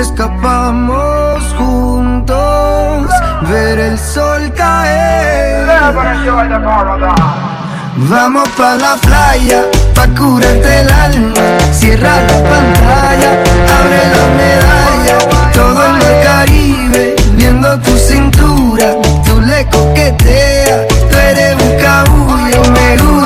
escapamos juntos, ver el sol caer. Vamos pa' la playa, pa' curarte el alma. Cierra la pantalla, abre la medalla. Todo en el Caribe, viendo tu cintura. Tú le coqueteas, tú eres un cabullo, me gusta.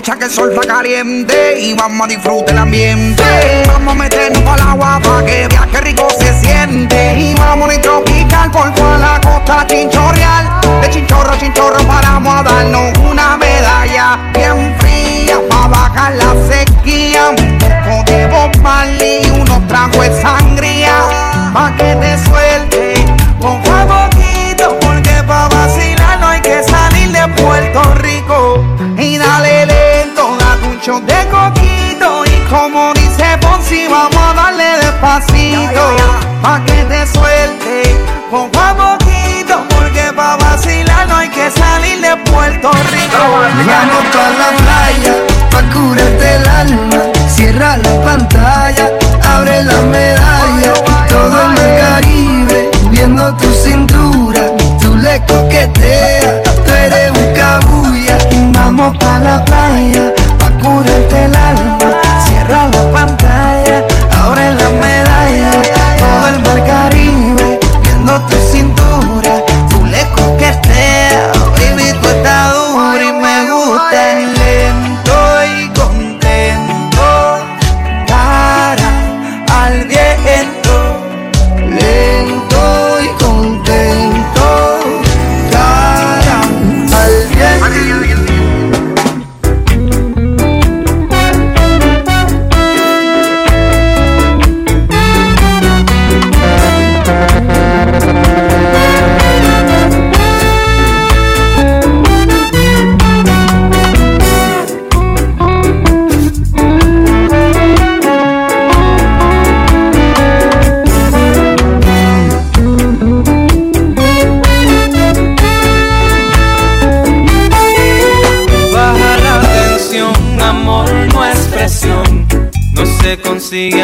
Aprovecha que el sol está caliente y vamos a disfrutar el ambiente. Vamos a meternos para el agua para que qué rico se siente. Y vamos a tropical por toda la costa chinchorreal. De chinchorro a chinchorro paramos a darnos una medalla bien fría para bajar la sequía. Un poco de Bob Marley unos tragos de sangría. Pa' que te suelte poco a poquito porque pa' vacilar no hay que salir de Puerto Rico y dale shot de coquito y como dice Ponzi vamos a darle despacito pa' que te suelte poco a poquito porque pa' vacilar no hay que salir de Puerto Rico. La se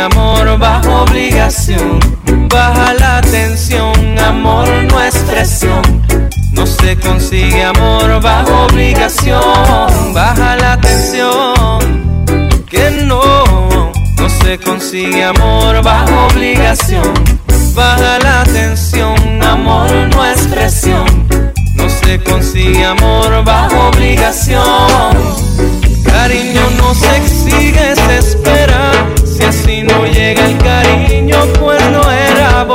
el cariño, pues no era,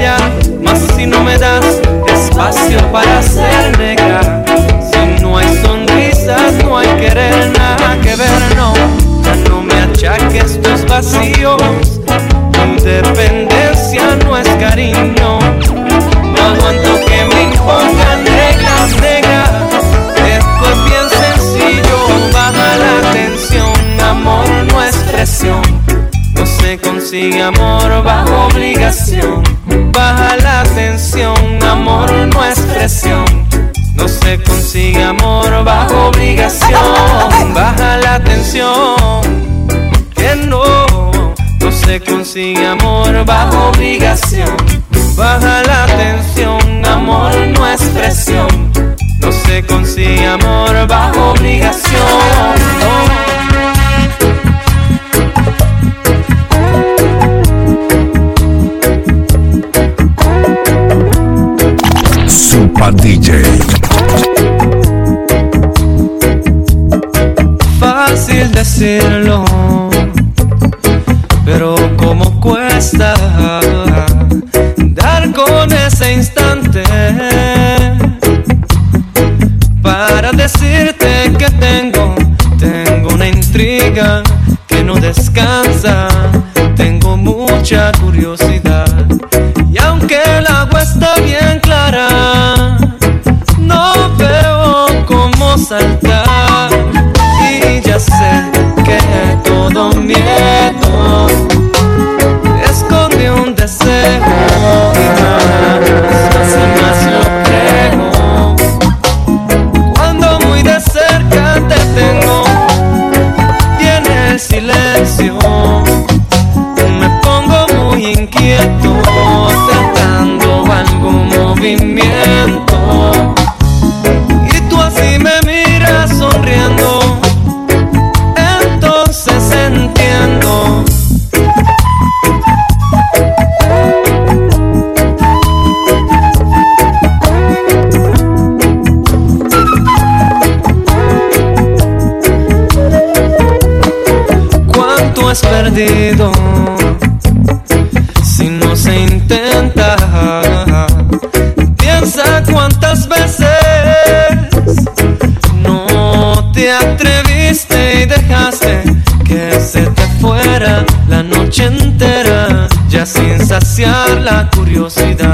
ya. Mas si no me das espacio para ser negra. Si no hay sonrisas, no hay querer, nada que ver, no. Ya no me achaques tus vacíos. Independencia no es cariño. No aguanto que me impongan reglas negras. Esto es bien sencillo, baja la tensión, amor no es presión. No consigue amor bajo obligación. Baja la tensión, amor no es presión. No se consigue amor bajo obligación. Baja la tensión, que no. No se consigue amor bajo obligación. Baja la tensión, amor no es presión. No se consigue amor bajo obligación. DJ. Fácil decirlo, pero como cuesta instante para decirte que tengo, tengo una intriga que no descansa, tengo mucha curiosidad y aunque el agua está bien saltar. Y ya sé que todo miedo curiosidad.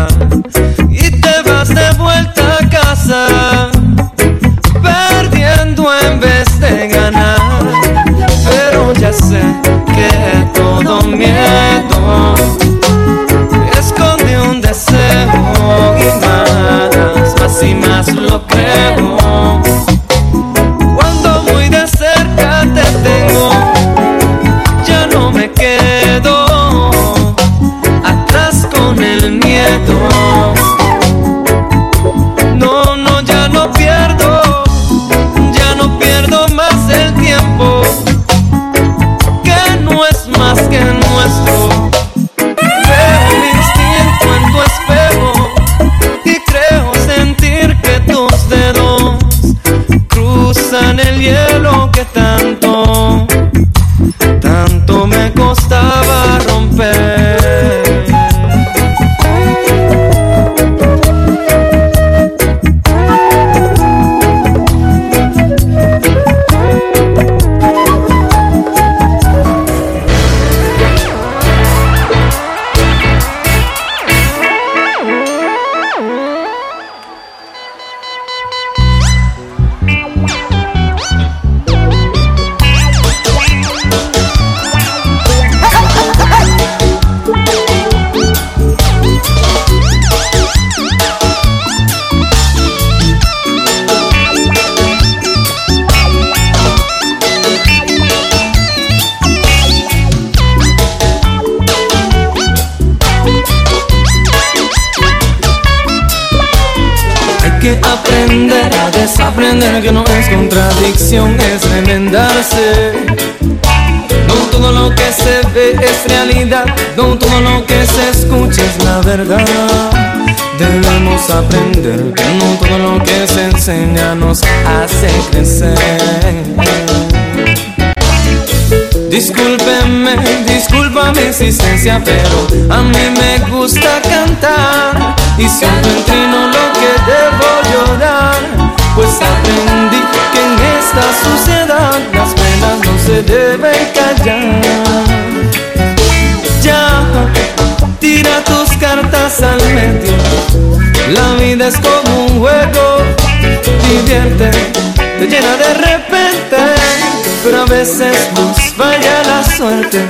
Veces nos falla la suerte.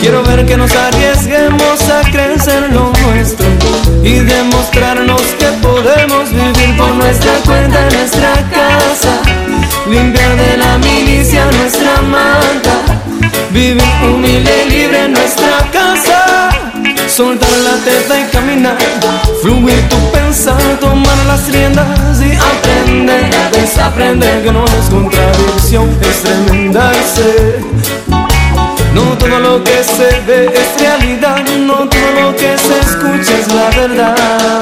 Quiero ver que nos arriesguemos a crecer lo nuestro y demostrarnos que podemos vivir por nuestra cuenta en nuestra casa, limpiar de la milicia nuestra manta, vivir humilde y libre en nuestra casa. Soltar la teta y caminar, fluir tu pensar, tomar las riendas y aprender desaprender que no es contradicción, es remendarse. No todo lo que se ve es realidad, no todo lo que se escucha es la verdad.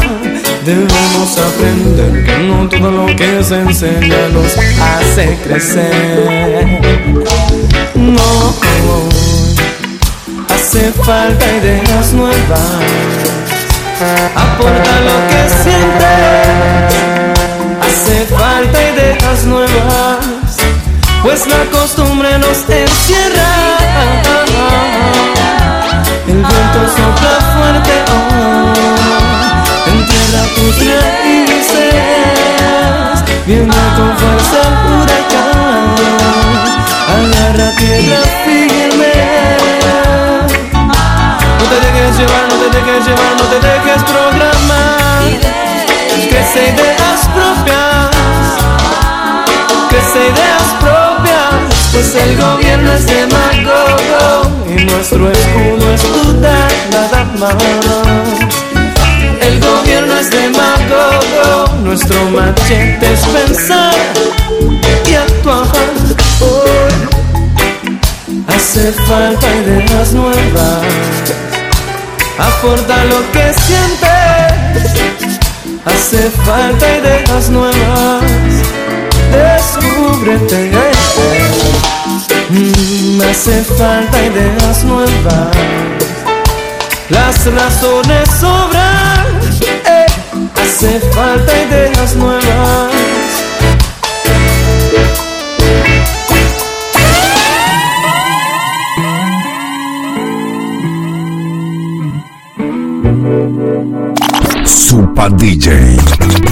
Debemos aprender que no todo lo que se enseña nos hace crecer. No hace falta ideas nuevas aporta lo que siente. Hace falta ideas nuevas, pues la costumbre nos encierra. El viento sopla fuerte, oh, entierra tus raíces, viene con fuerza huracán, agarra tierra. dejes llevar, no te dejes programar. Crece ideas propias, crece ideas propias, pues el gobierno es demagogo y nuestro escudo es puta nada más. El gobierno es demagogo, nuestro machete es pensar y actuar. Oh, hace falta ideas nuevas aporta lo que sientes. Hace falta ideas nuevas, descúbrete. Mm, hace falta ideas nuevas, las razones sobran. Eh, hace falta ideas nuevas DJ.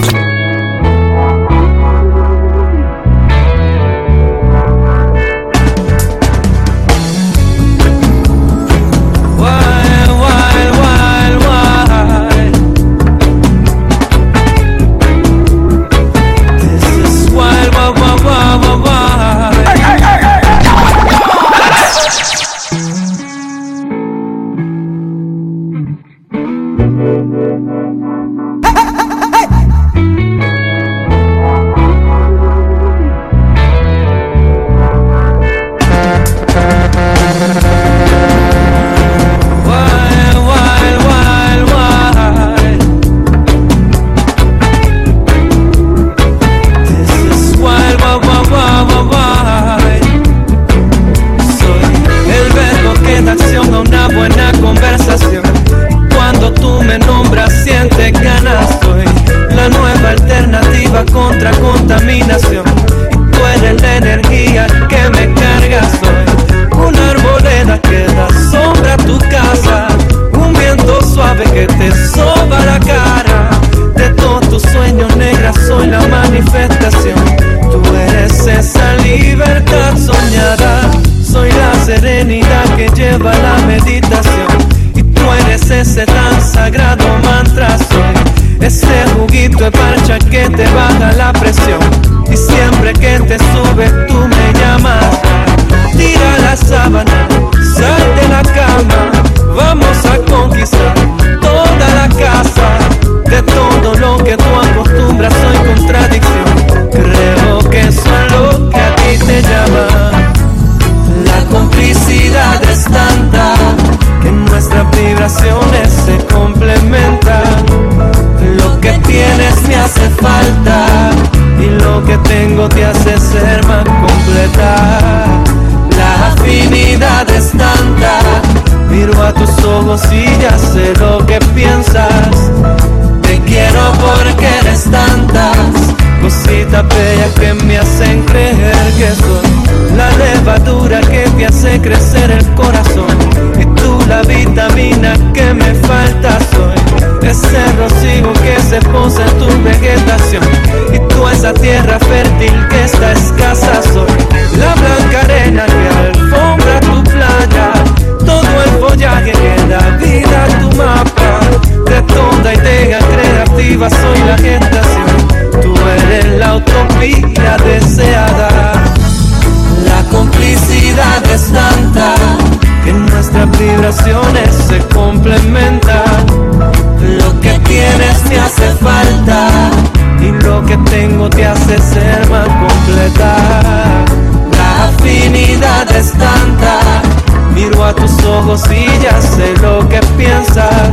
ojos y ya sé lo que piensas.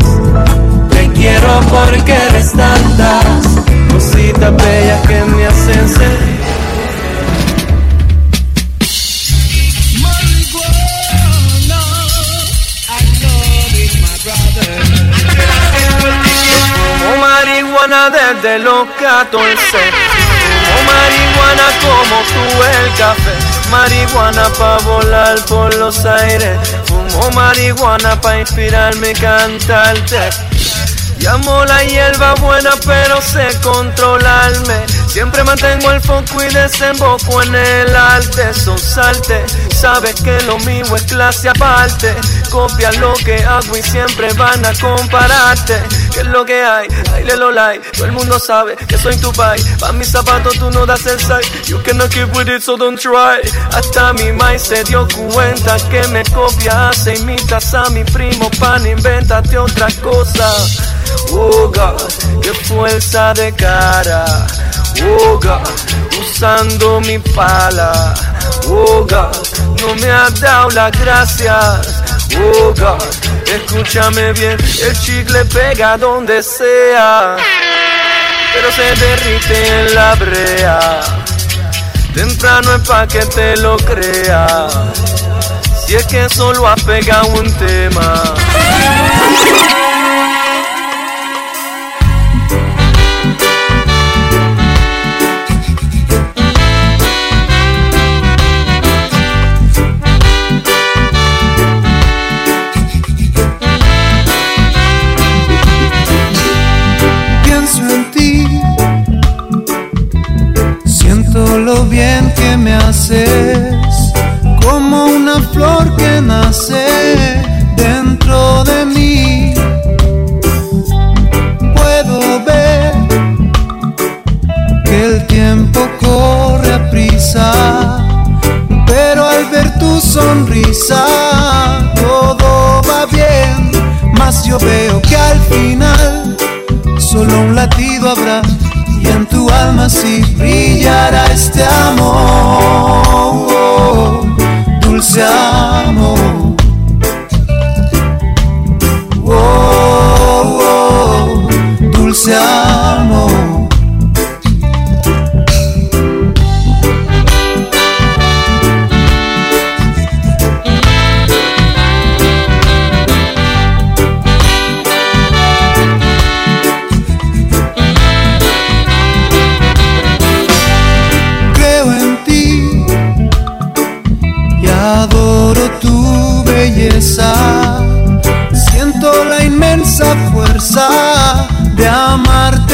Te quiero porque eres tantas cositas bellas que me hacen sentir. desde los 14. Como marihuana como tú el café. Marihuana pa' volar por los aires. Fumo marihuana pa' inspirarme y cantarte. Llamo la hierba buena, pero sé controlarme. Siempre mantengo el foco y desemboco en el arte. Son salte, sabes que lo mío es clase aparte. Copia lo que hago y siempre van a compararte. ¿Qué es lo que hay? Ay, lo like. Todo el mundo sabe que soy tu pai. Pa' mis zapatos tú no das el side. You cannot keep with it, so don't try. Hasta mi mai se dio cuenta que me copia, hace imitas a mi primo. Pan, invéntate otra cosa. Oh God, qué fuerza de cara. Oh God, usando mi pala. Oh God, no me has dado las gracias. Oh God, escúchame bien, el chicle pega donde sea, pero se derrite en la brea. Temprano es pa' que te lo creas, si es que solo has pegado un tema. Bien que me haces, como una flor que nace dentro de mí. Puedo ver que el tiempo corre a prisa, pero al ver tu sonrisa todo va bien. Mas yo veo que al final solo un latido habrá y en tu alma sí brillará este amor, dulce amor. Oh, oh, dulce amor.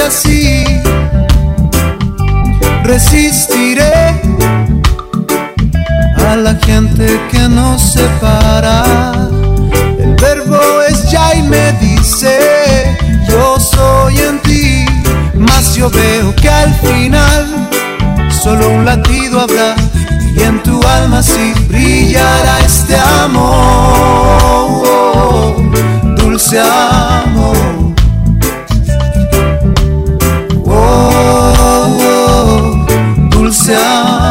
Así. Resistiré a la gente que nos separa. El verbo es ya y me dice, yo soy en ti. Mas yo veo que al final solo un latido habrá y en tu alma sí brillará este amor, dulce amor. Dulce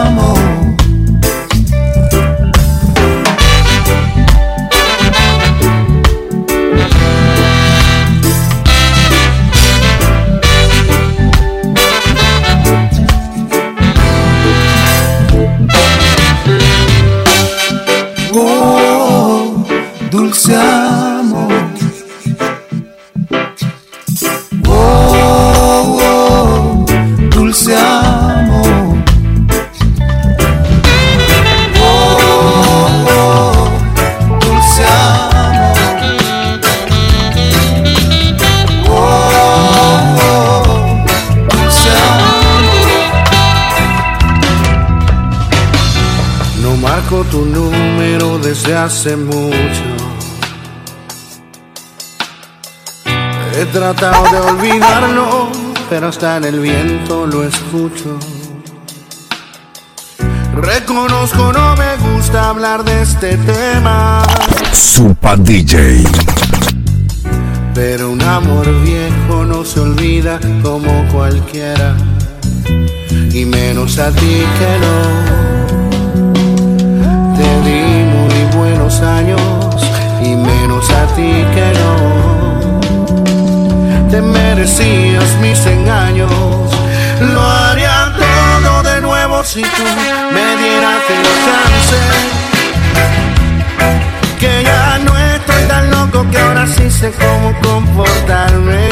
hace mucho. He tratado de olvidarlo, pero hasta en el viento lo escucho. Reconozco, no me gusta hablar de este tema, Supa DJ. pero un amor viejo no se olvida como cualquiera, y menos a ti que no. años y menos a ti que no. Te merecías mis engaños, lo haría todo de nuevo si tú me dieras el chance. Que ya no estoy tan loco que ahora sí sé cómo comportarme.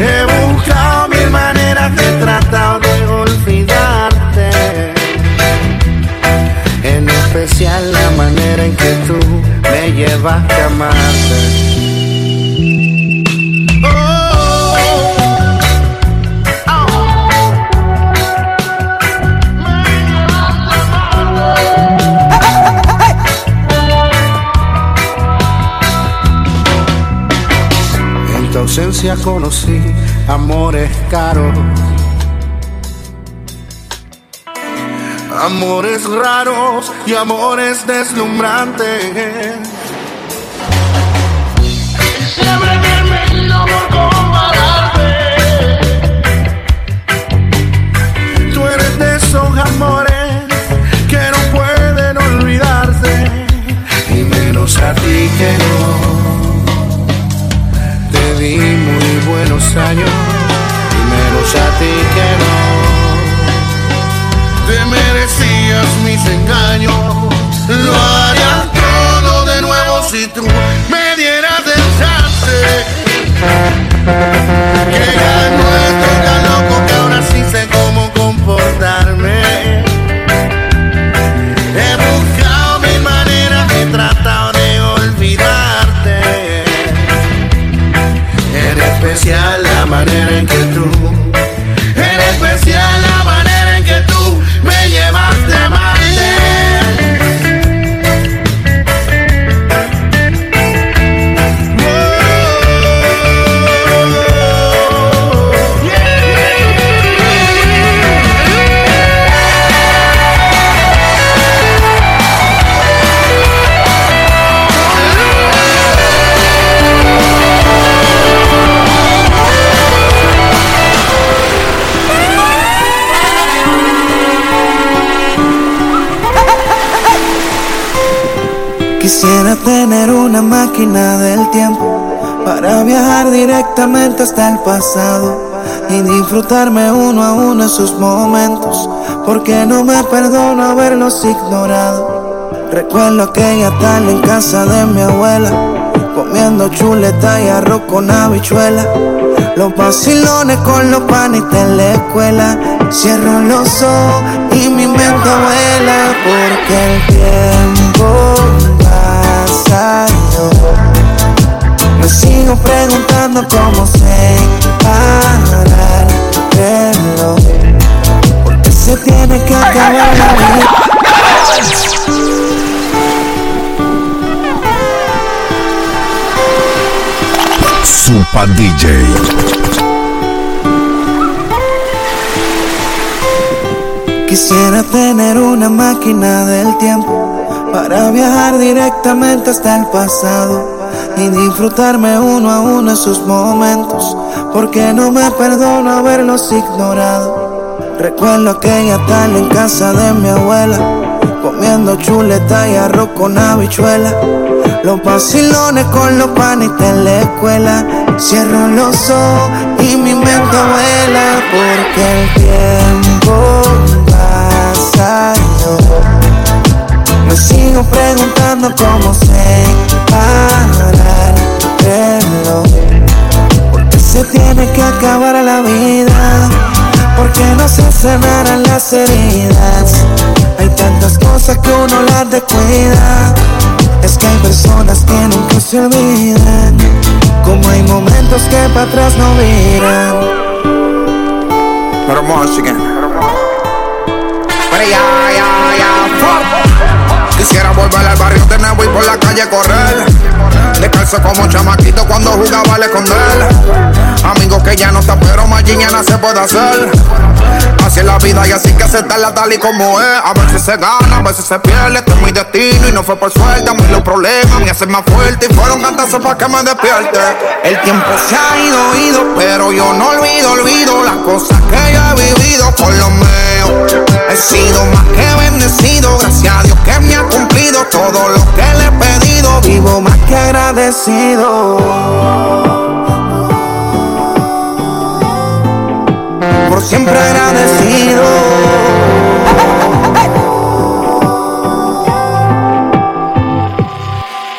He buscado mil maneras de tratar especial la manera en que tú me llevaste a amarte. En tu ausencia conocí amores caros amores raros y amores deslumbrantes. Quisiera tener una máquina del tiempo para viajar directamente hasta el pasado y disfrutarme uno a uno esos momentos, porque no me perdono haberlos ignorado. Recuerdo aquella tarde en casa de mi abuela, comiendo chuleta y arroz con habichuela. Los vacilones con los panes de la escuela. Cierro los ojos y mi mente vuela porque el tiempo sigo preguntando cómo se parar el reloj. Porque se tiene que acabar la vida. Super DJ. Quisiera tener una máquina del tiempo para viajar directamente hasta el pasado y disfrutarme uno a uno esos momentos, porque no me perdono haberlos ignorado. Recuerdo aquella tarde en casa de mi abuela, comiendo chuleta y arroz con habichuela. Los vacilones con los panes de la escuela. Cierro los ojos y mi mente vuela porque el tiempo sigo preguntando cómo se parar el reloj. Porque se tiene que acabar la vida. Porque no se sanarán las heridas. Hay tantas cosas que uno las descuida. Es que hay personas que nunca se olvidan. Como hay momentos que para atrás no miran. Pero Michigan. Pero ya, ya, ya. Quisiera volver al barrio de nuevo y por la calle correr. Descalzo como chamaquito cuando jugaba al esconder. Amigos que ya no están, pero mañana se puede hacer. Así es la vida y así que aceptarla tal y como es. A veces se gana, a veces se pierde. Este es mi destino y no fue por suerte. A mí los problemas me hacen más fuerte y fueron cantazos para que me despierte. El tiempo se ha ido, ido, pero yo no olvido, olvido las cosas que yo he vivido por lo mío. He sido más que bendecido, gracias a Dios Vivo más que agradecido. por siempre agradecido.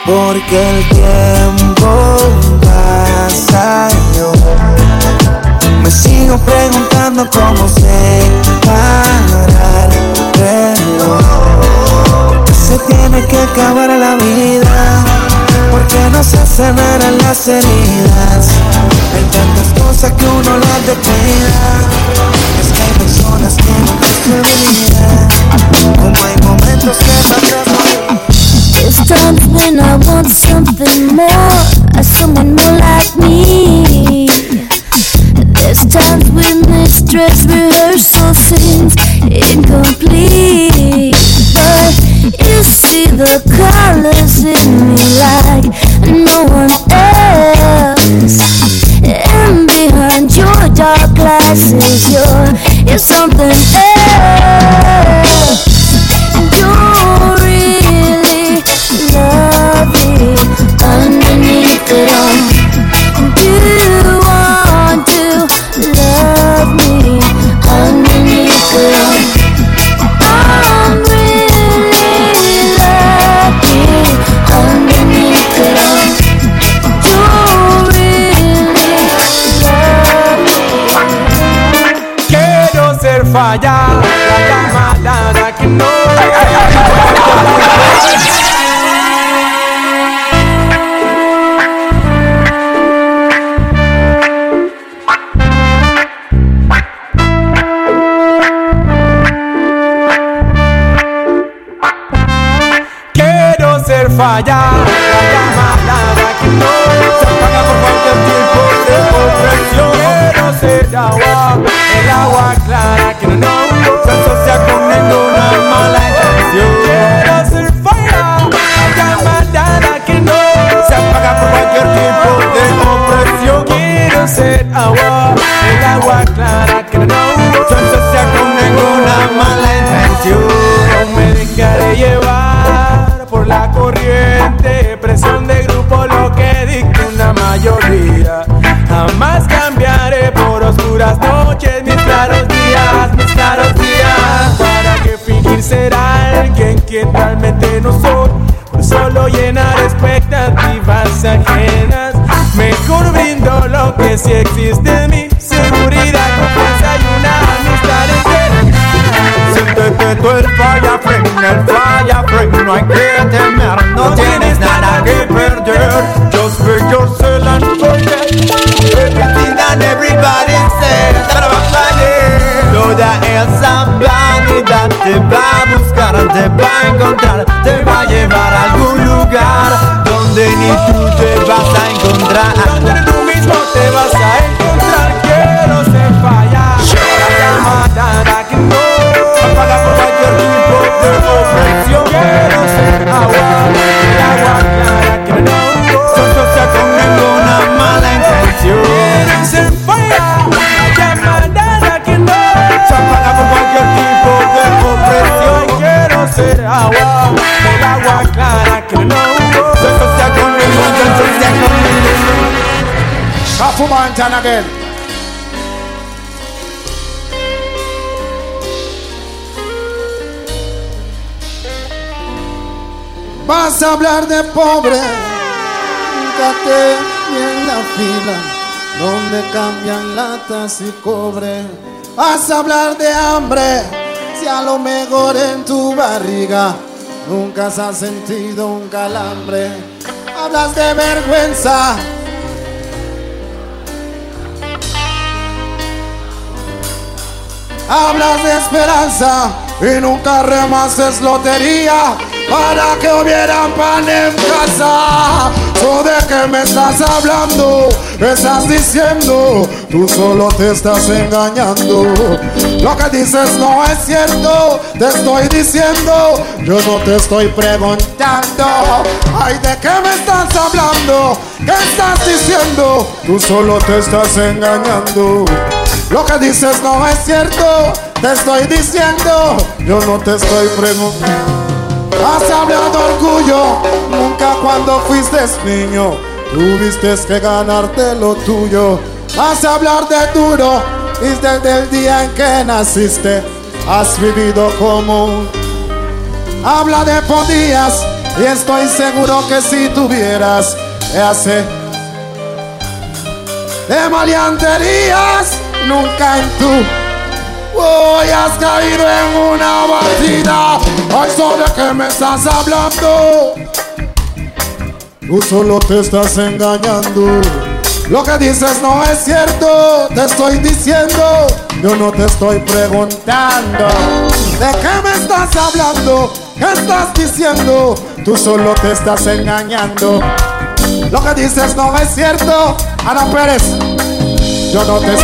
Porque el tiempo pasa yo Me sigo preguntando cómo se tiene que acabar la vida, porque no se sanarán las heridas. Hay tantas cosas que uno las descuida. Es que hay personas que no te como hay momentos que pasan. There's times when I want something more, someone more like me. There's times when this dress rehearsal seems incomplete. The colors in me like no one else. And behind your dark glasses, you're, you're something else. Quiero ser falla, la camarada que no que sí existe en mí, seguridad, confianza y una amistad entera. Siéntete tú el falla friend, el falla friend No hay que temer, no tienes nada que perder. Just be yourself and forget Everything and everybody says Toda esa te va a buscar, te va a encontrar Te va a llevar a algún lugar Donde ni tú te vas a encontrar. Donde tú mismo te vas a encontrar Quiero ser falla La llamada que no apaga por cualquier tipo de opresión Quiero ser agua Vas a hablar de pobre, fíjate en la fila donde cambian latas y cobre. Vas a hablar de hambre, si a lo mejor en tu barriga nunca has sentido un calambre. Hablas de vergüenza. Hablas de esperanza y nunca remases lotería para que hubiera pan en casa. ¿O de qué me estás hablando? Me estás diciendo, tú solo te estás engañando. Lo que dices no es cierto, te estoy diciendo, yo no te estoy preguntando. Ay, ¿de qué me estás hablando? ¿Qué estás diciendo? Tú solo te estás engañando. Lo que dices no es cierto, te estoy diciendo, yo no te estoy preguntando. Has hablado orgullo, nunca cuando fuiste niño, tuviste que ganarte lo tuyo. Has hablar de duro, y desde el día en que naciste, has vivido como Habla de podías y estoy seguro que si tuvieras hace de maleanterías nunca en tu Hoy has caído en una batida. Ay, ¿sobre qué me estás hablando? Tú solo te estás engañando. Lo que dices no es cierto, te estoy diciendo, yo no te estoy preguntando. ¿De qué me estás hablando? ¿Qué estás diciendo? Tú solo te estás engañando. Lo que dices no es cierto, Ana Pérez. Yo no te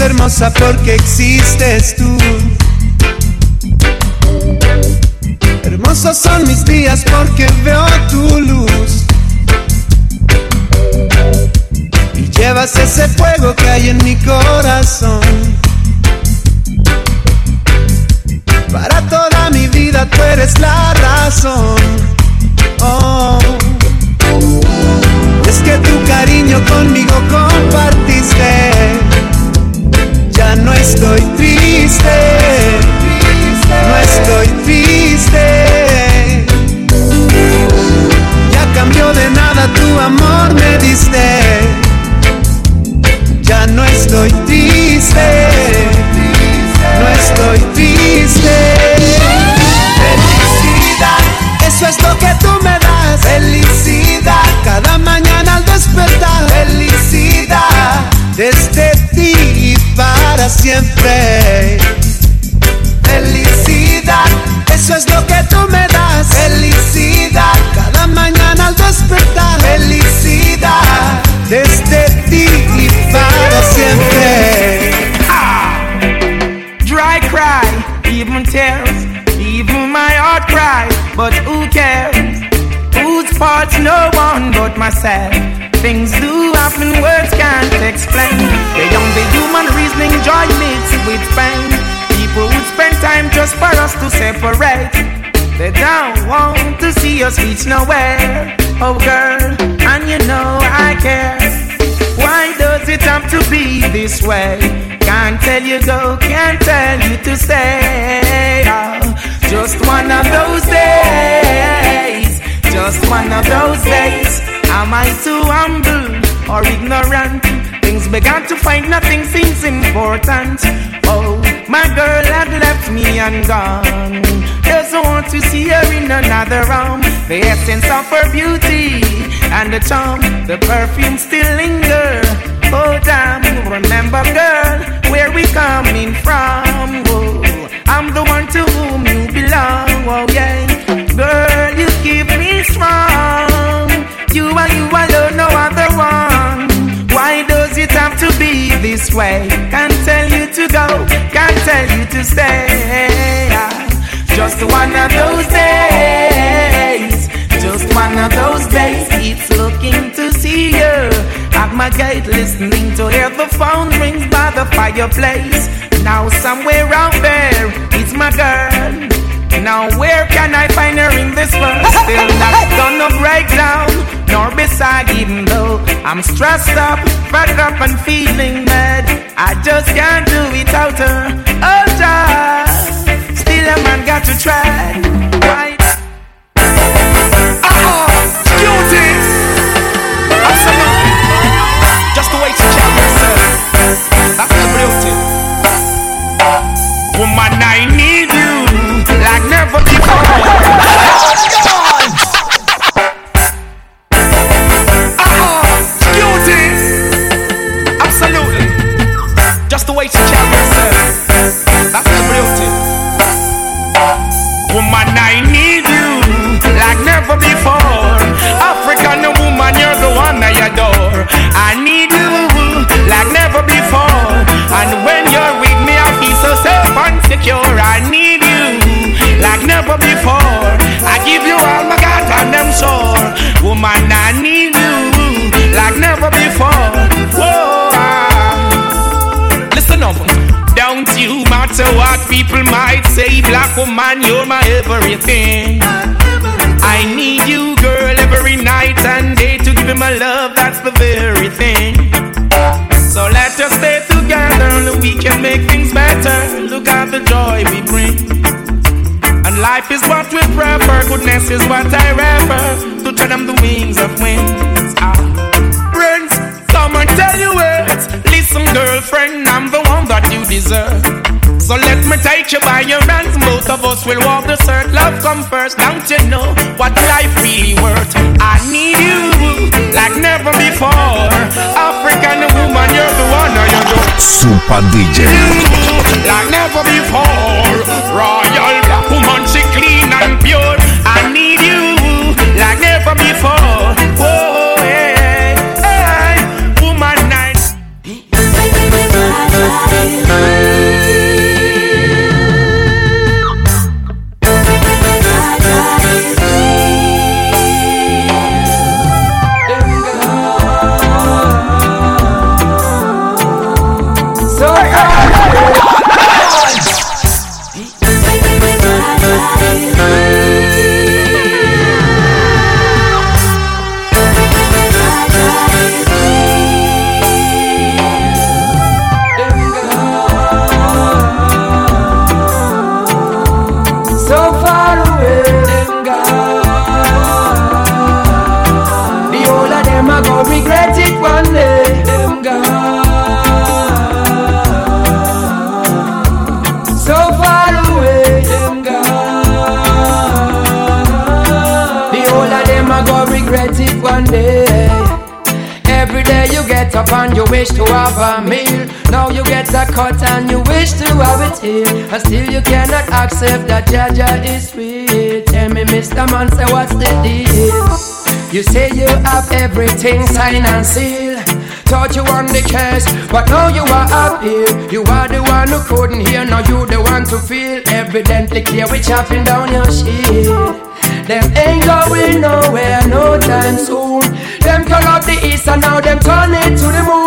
hermosa porque existes tú. Hermosos son mis días porque veo tu luz. Y llevas ese fuego que hay en mi corazón. Para toda mi vida tú eres la razón. Oh. Es que tu cariño conmigo compartiste estoy triste, no estoy triste. Ya cambió de nada tu amor me diste, ya no estoy triste, no estoy triste. Felicidad, eso es lo que tú me das, felicidad, cada mañana myself? Things do happen, words can't explain. Beyond the human reasoning, joy mixed with pain. People would spend time just for us to separate. They don't want to see us reach nowhere. Oh, girl, and you know I care. Why does it have to be this way? Can't tell you go, can't tell you to stay. Oh, just one of those days. Just one of those days. Am I too humble or ignorant? Things began to find nothing seems important. Oh, my girl had left me and gone. Doesn't want to see her in another room. The essence of her beauty and the charm, the perfume still linger. Oh damn, remember girl, where we coming from? Oh, I'm the one to whom you belong. Oh yeah, girl, you keep me strong. You are you alone, no other one. Why does it have to be this way? Can't tell you to go, can't tell you to stay. Just one of those days, just one of those days. It's looking to see you at my gate, listening to hear the phone rings by the fireplace. Now somewhere out there, it's my girl. Now where can I find her in this world? Still not gonna break down, beside even though I'm stressed up, fed up and feeling bad. I just can't do without her. Oh, just still a man got to try. Say, black woman, you're my everything. I need you, girl, every night and day to give me my love, that's the very thing. So let us stay together, we can make things better. Look at the joy we bring. And life is what we prefer, goodness is what I refer to turn them the wings of winds. Ah. Friends, come and tell you it. Listen, girlfriend, I'm the one that you deserve. So let me take you by your hands, both of us will walk the circle. Love come first, don't you know what life really worth? I need you like never before. African woman, you're the one, or you're Super DJ. like never before. Royal black woman, she clean and pure. I need you like never before. Whoa, hey, hey, woman nice. Wish to have a meal. Now you get a cut and you wish to have it here. And still you cannot accept that Jaja is real. Tell me, Mr. Man, say what's the deal? You say you have everything signed and sealed. Thought you won the case, but now you are up here. You are the one who couldn't hear, now you the one to feel. Evidently clear, we chopping down your shield. Them ain't going nowhere no time soon. Them turn up the east and now them turn it to the moon.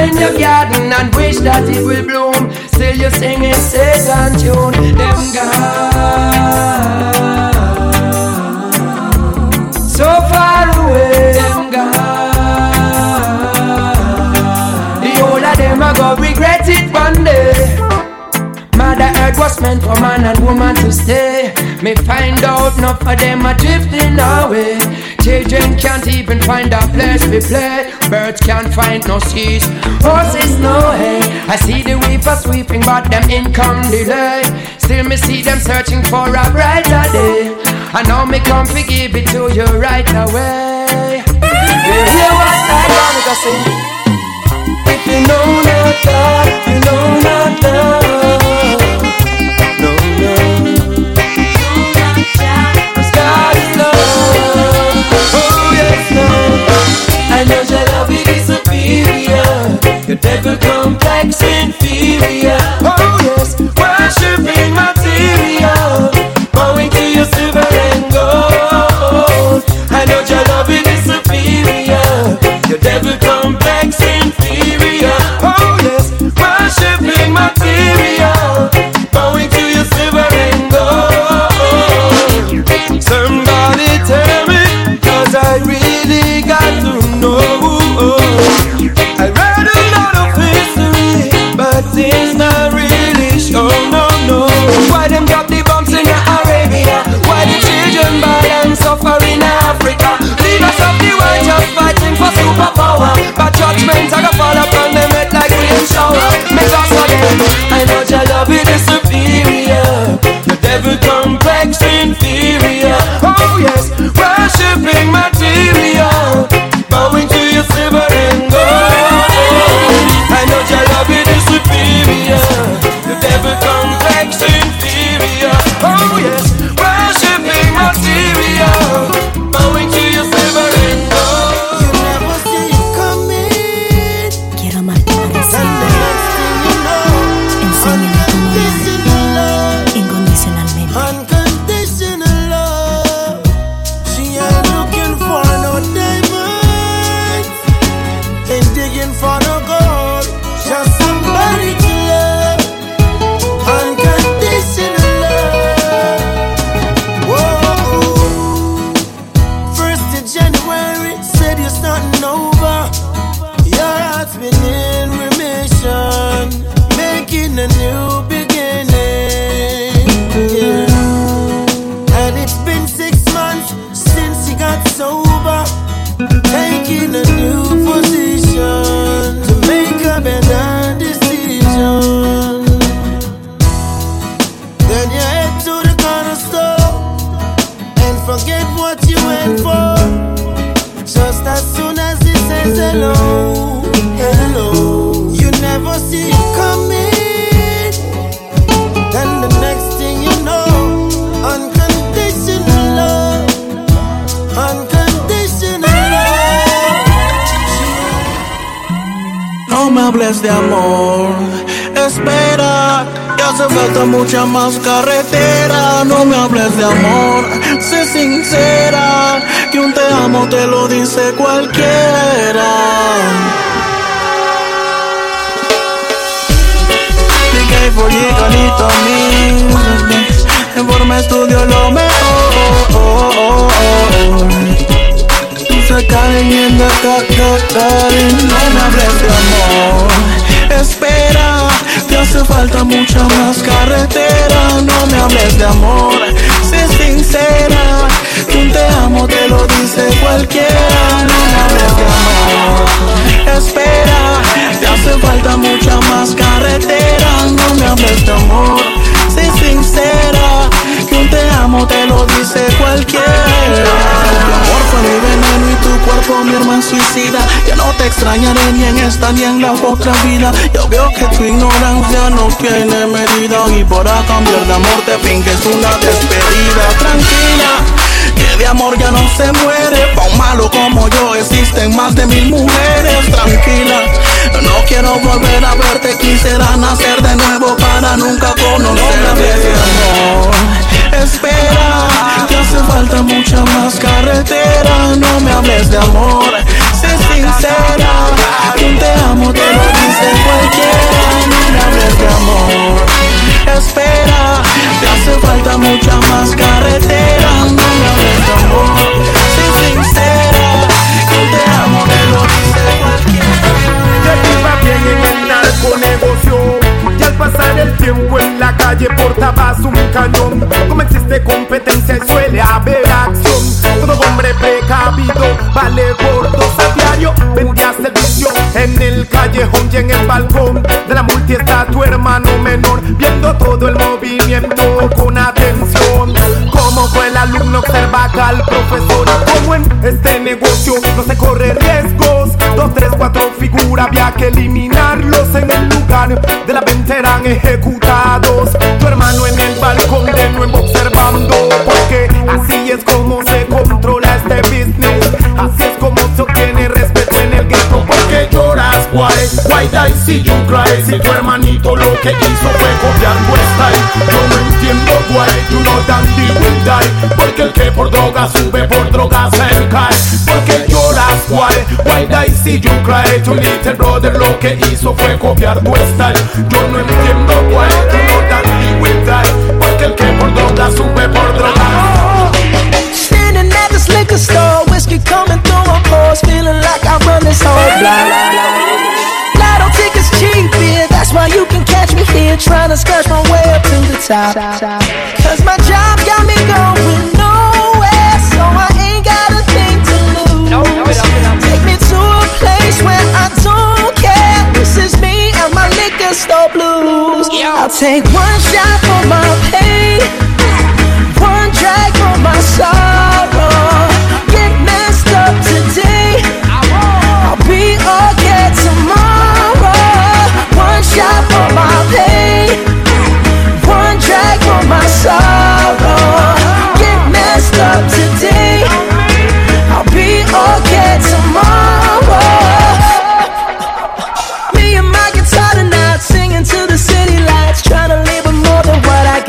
In your garden and wish that it will bloom. Still you sing singing Satan tune. Them gone. So far away. Them gone. The whole of them are gonna regret it one day. Mother Earth was meant for man and woman to stay. Me find out enough of them are drifting away. Children can't even find a place to play. Birds can't find no seas. Horses no hay. I see the weaver sweeping, but them income delay. Still me see them searching for a brighter day. I know me come to give it to you right away. You hear what I gotta sing? If you know not God, you know not love. Your devil complex inferior. Oh, yes. Worshipping material. Bowing to your silver En la No me hables de amor. Espera, te hace falta mucha más carretera. No me hables de amor Sé sincera. Que un te amo te lo dice cualquiera. No me hables de amor. Espera, te hace falta mucha más carretera. No me hables de amor Sé sincera. Que un te amo te lo dice cualquiera Fue mi veneno y tu cuerpo mi hermano suicida. Ya no te extrañaré ni en esta ni en la otra vida. Yo veo que tu ignorancia no tiene medida Y para cambiar de amor. Te finges una despedida Tranquila que de amor ya no se muere. Pa' un malo como yo existen más de mil mujeres. Tranquila, no quiero volver a verte. Quisiera nacer de nuevo para nunca conocerte amor Espera, que hace falta mucha más carretera. No me hables de amor, sé sincera. Un te amo te lo dice cualquiera. No me hables de amor Espera, te hace falta mucha más carretera. No me hables de amor, sé sincera. Un te amo te lo dice Te bien en el narconegocio y al pasar el tiempo en la calle portabas un cañón. Como existe competencia y suele haber acción. Todo hombre precavido vale gordos a diario. Vendías el vicio en el callejón y en el balcón De la multi está tu hermano menor Viendo todo el movimiento con atención fue el alumno observa acá al profesor. Como en este negocio no se corre riesgos. Dos, tres, cuatro figuras había que eliminarlos. En el lugar de la venta serán ejecutados. Die si you cry? Si tu hermanito lo que hizo fue copiar tu style. Yo no entiendo why you know dandy will die. Porque el que por droga sube, por droga se cae. Porque lloras, why, why die si you cry? Tu little brother lo que hizo fue copiar tu style. Yo no entiendo why you know dandy will die. Porque el que por droga sube, por droga Standing at this liquor store, whiskey coming through a pores, feeling like I run this whole block. You can catch me here, trying to scratch my way up to the top. Cause my job got me going nowhere, so I ain't got a thing to lose. Take me to a place where I don't care. This is me and my liquor store blues. I'll take one shot for my pain, one drag for my sorrow.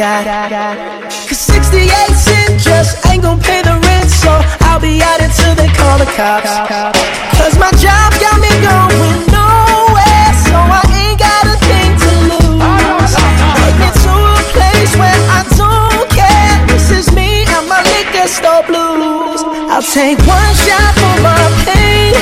Got. Cause 68 cent just ain't gonna pay the rent, so I'll be out until they call the cops. Cause my job got me going nowhere, so I ain't got a thing to lose. Take me to a place where I don't care. This is me and my liquor store blues. I'll take one shot for my pain,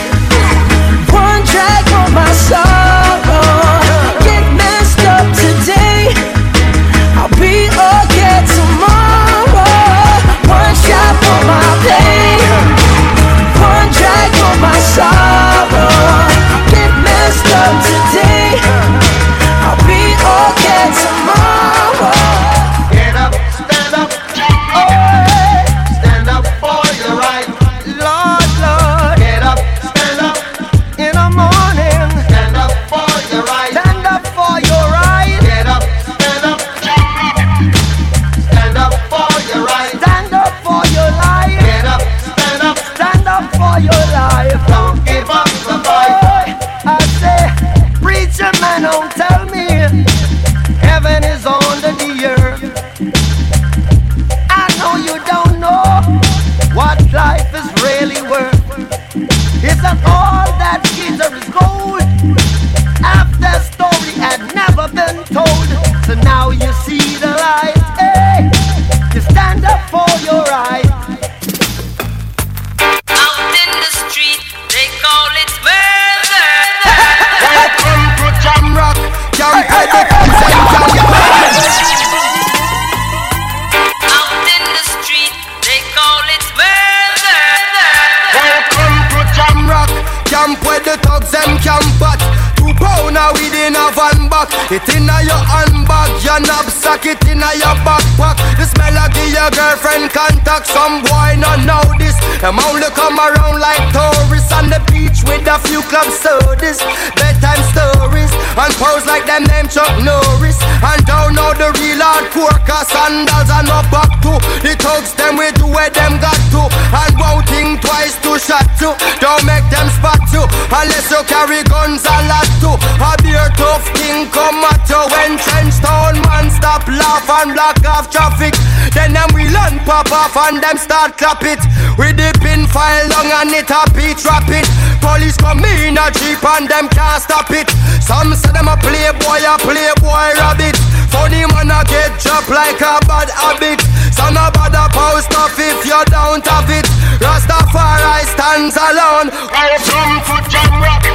to. The thugs them we do where them got to, and won't think twice to shot to. Don't make them spot you, unless you carry guns a lot too. A beer tough king come at you when trench town man stop laugh and block off traffic. Then them we learn pop off and them start clap it. We the pin file long and it a beat it. Police come in a jeep and them can't stop it. Some say them a playboy, a playboy rabbit. Funny man a get dropped like a bad habit. Son of bother post off if you don't have it. Rastafari stands alone. I drum for jam rock.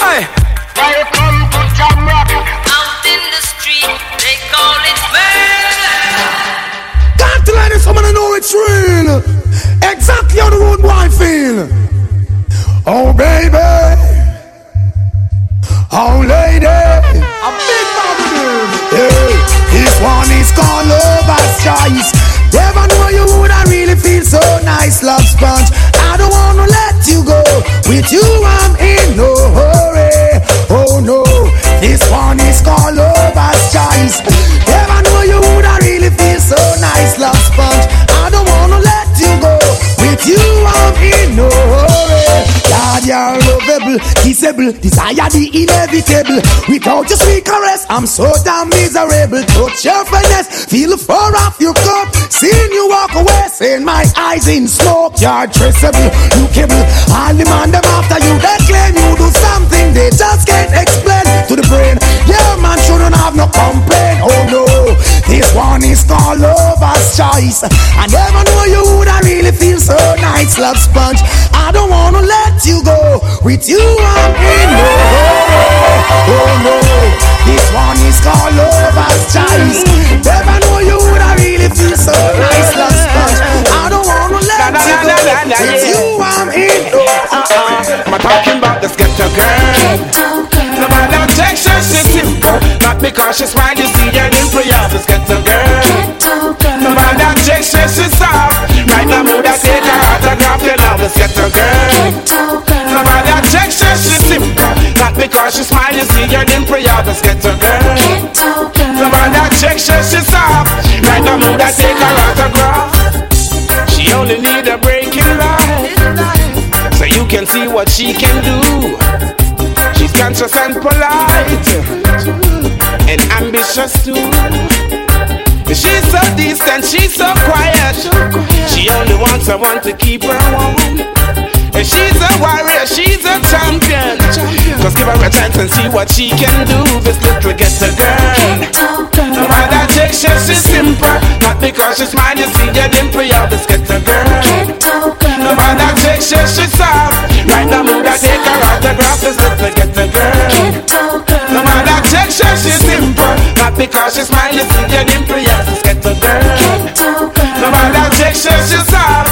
Hey. Call it murder. Got to someone know it's real. Exactly how the road boy feel. Oh baby, oh lady, a big mountain. Hey, this one is called Lover's Choice. Never know you would I really feel so nice, love sponge. I don't wanna let you go. With you I'm in no hurry. Oh no, this one is called Lover's Choice. Never know you would I really feel so nice, love sponge. I don't wanna let you go. With you I'm in no. God, you're lovable, kissable, desire the inevitable. Without your sweet caress, I'm so damn miserable. Touch your finesse, feel fur off your cup. Seeing you walk away, seeing my eyes in smoke. You're traceable, you cable. All the man them after you, they claim you do something they just can't explain to the brain. Yeah, man shouldn't have no complaint. Oh no, this one is called lover's choice. I never knew you would I really feel so nice, love sponge. I don't wanna let you go. With you, I'm in no hurry. Oh no, this one is called lover's choice. Never know you would I really feel so nice, love sponge. I don't wanna let you go. With you, I'm in no hurry. I'm talking about this ghetto girl. No sensitive. Not because she's smile, you see her in prayer. Just get the girl. No man that checks she's soft. Right now, move that take her out and grab the love. Just get the girl. No man that checks she's simple. Not because she's smile, you see her in prayer. Just get the girl. No man that checks she's soft. Right now, move that take her out and grab. She only need a breaking light, So you can see what she can do conscious and polite And ambitious too. She's so distant, she's so quiet. She only wants someone to keep her warm and she's a warrior, she's a champion. Just give her a chance and see what she can do. This little ghetto girl. No matter Texas, she's simple. Not because she's mine, you see your dimple, you're this ghetto girl. No matter Texas, she's soft. Right now, mood I take her autograph. This little ghetto girl. No matter Texas, she's simple. Not because she's mine, you see your dimple, you're this ghetto girl. No matter Texas, she's soft.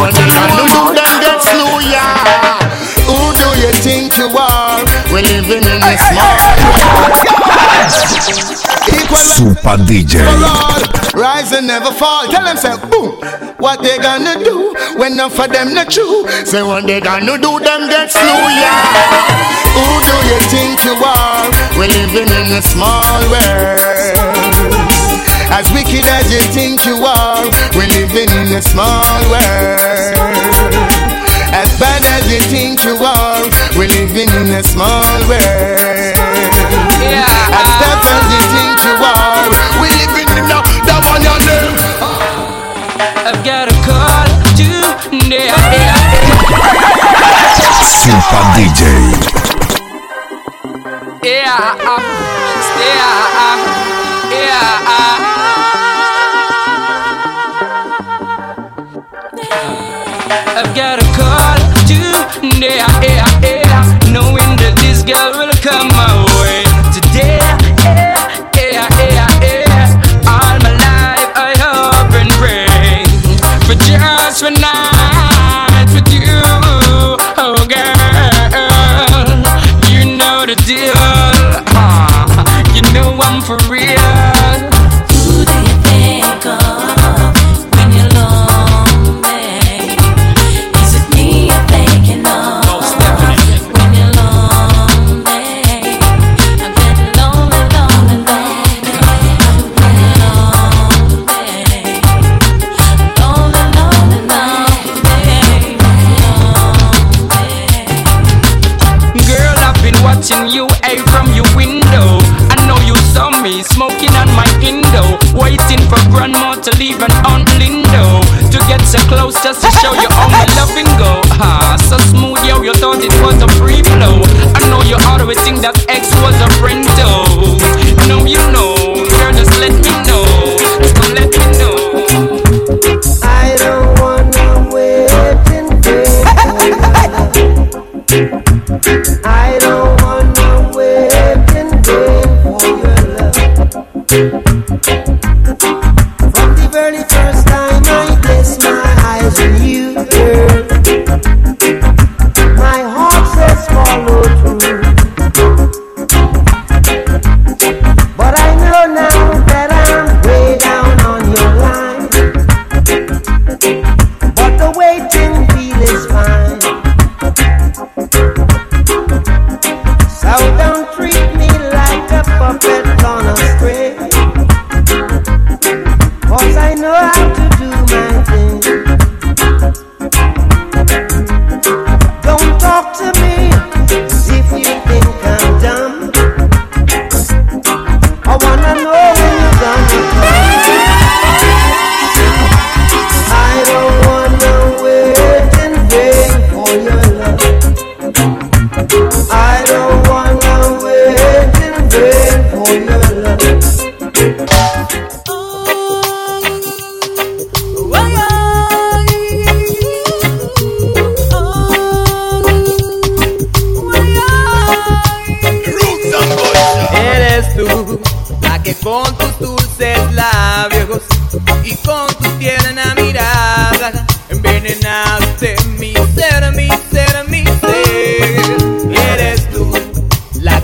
More So joke when they and can do mouth. them get slow, yeah. Who do you think you are? We're living in a small Super DJ. Rise and never fall. Tell them say boom. What they gonna do when enough of them not true? Say what they gonna do? Them get slow, yeah. Who do you think you are? We're living in a small world. As wicked as you think you are, we're living in a small world. As bad as you think you are, we're living in a small world. As tough as you think you are, we're living in a the one you name. I've got a call today. Super DJ. Yeah, yeah, got a call today, yeah, yeah, knowing that this girl will come my way. Today. All my life I hope and pray. For just grandma to leave an Aunt Lindo to get so close just to show you how my loving go. Ah, so smooth, yo, you thought it was a free flow. I know you always think that X was a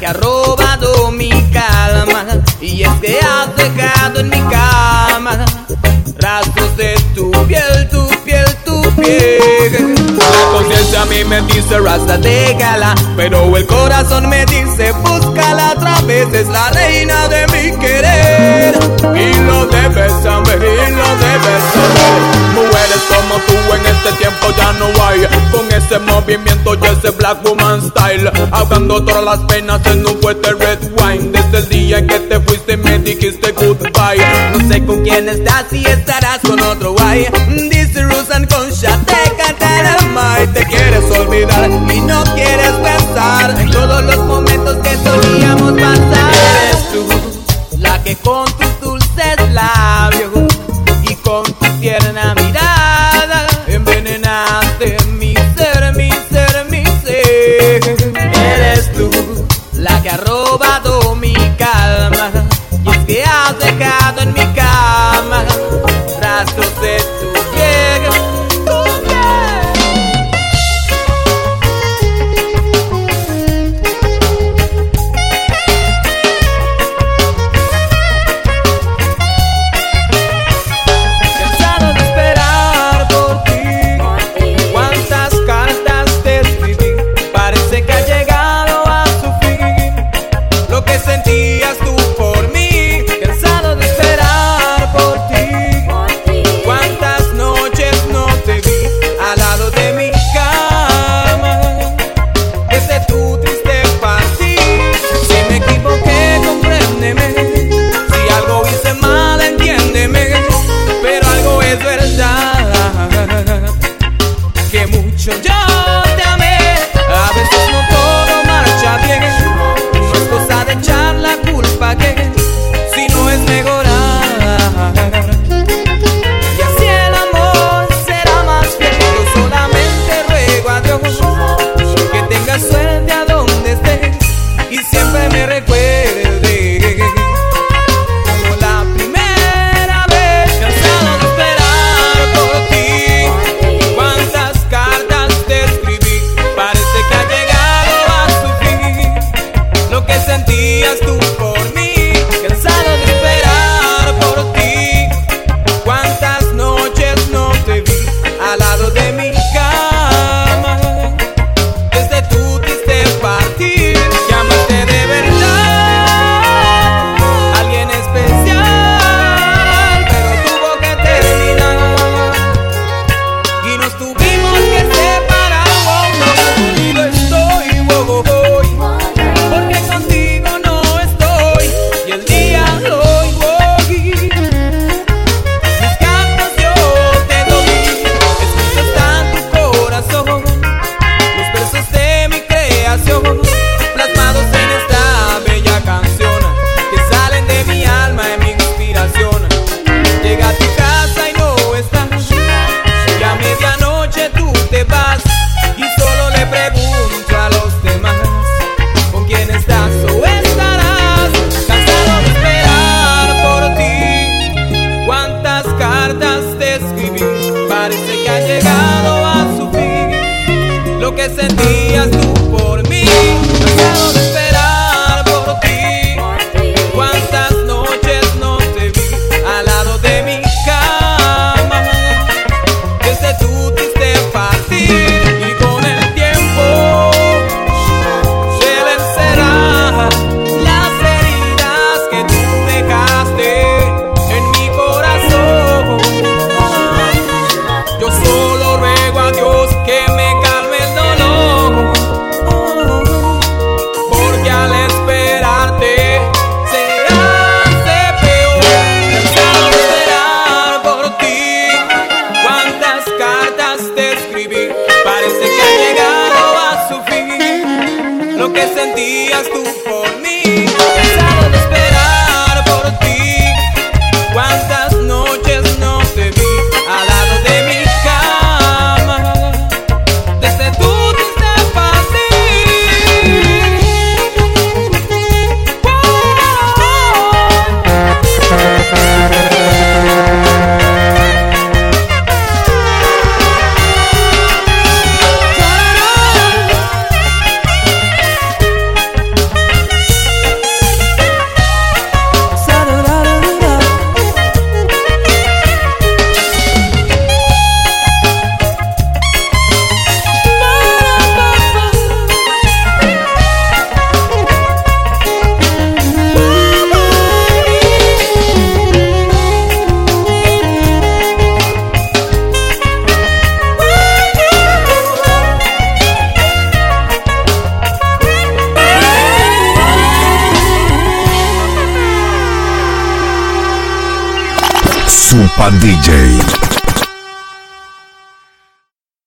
que ha robado mi calma y es que has dejado en mi cama rastros de tu piel, tu piel, tu piel. La conciencia a mí me dice rasta, déjala, pero el corazón me dice búscala otra vez, es la reina de mi querer. Y lo debes saber, y lo debes saber. Mujeres como tú en este tiempo ya no hay, con ese movimiento y ese black woman style, ahogando todas las penas en un fuerte red wine. Desde el día en que te fuiste me dijiste goodbye. No sé con quién estás y estarás con otro guay. Dice Rusan con te cantará y te quieres olvidar y no quieres pensar en todos los momentos que solíamos pasar. Eres tú la que con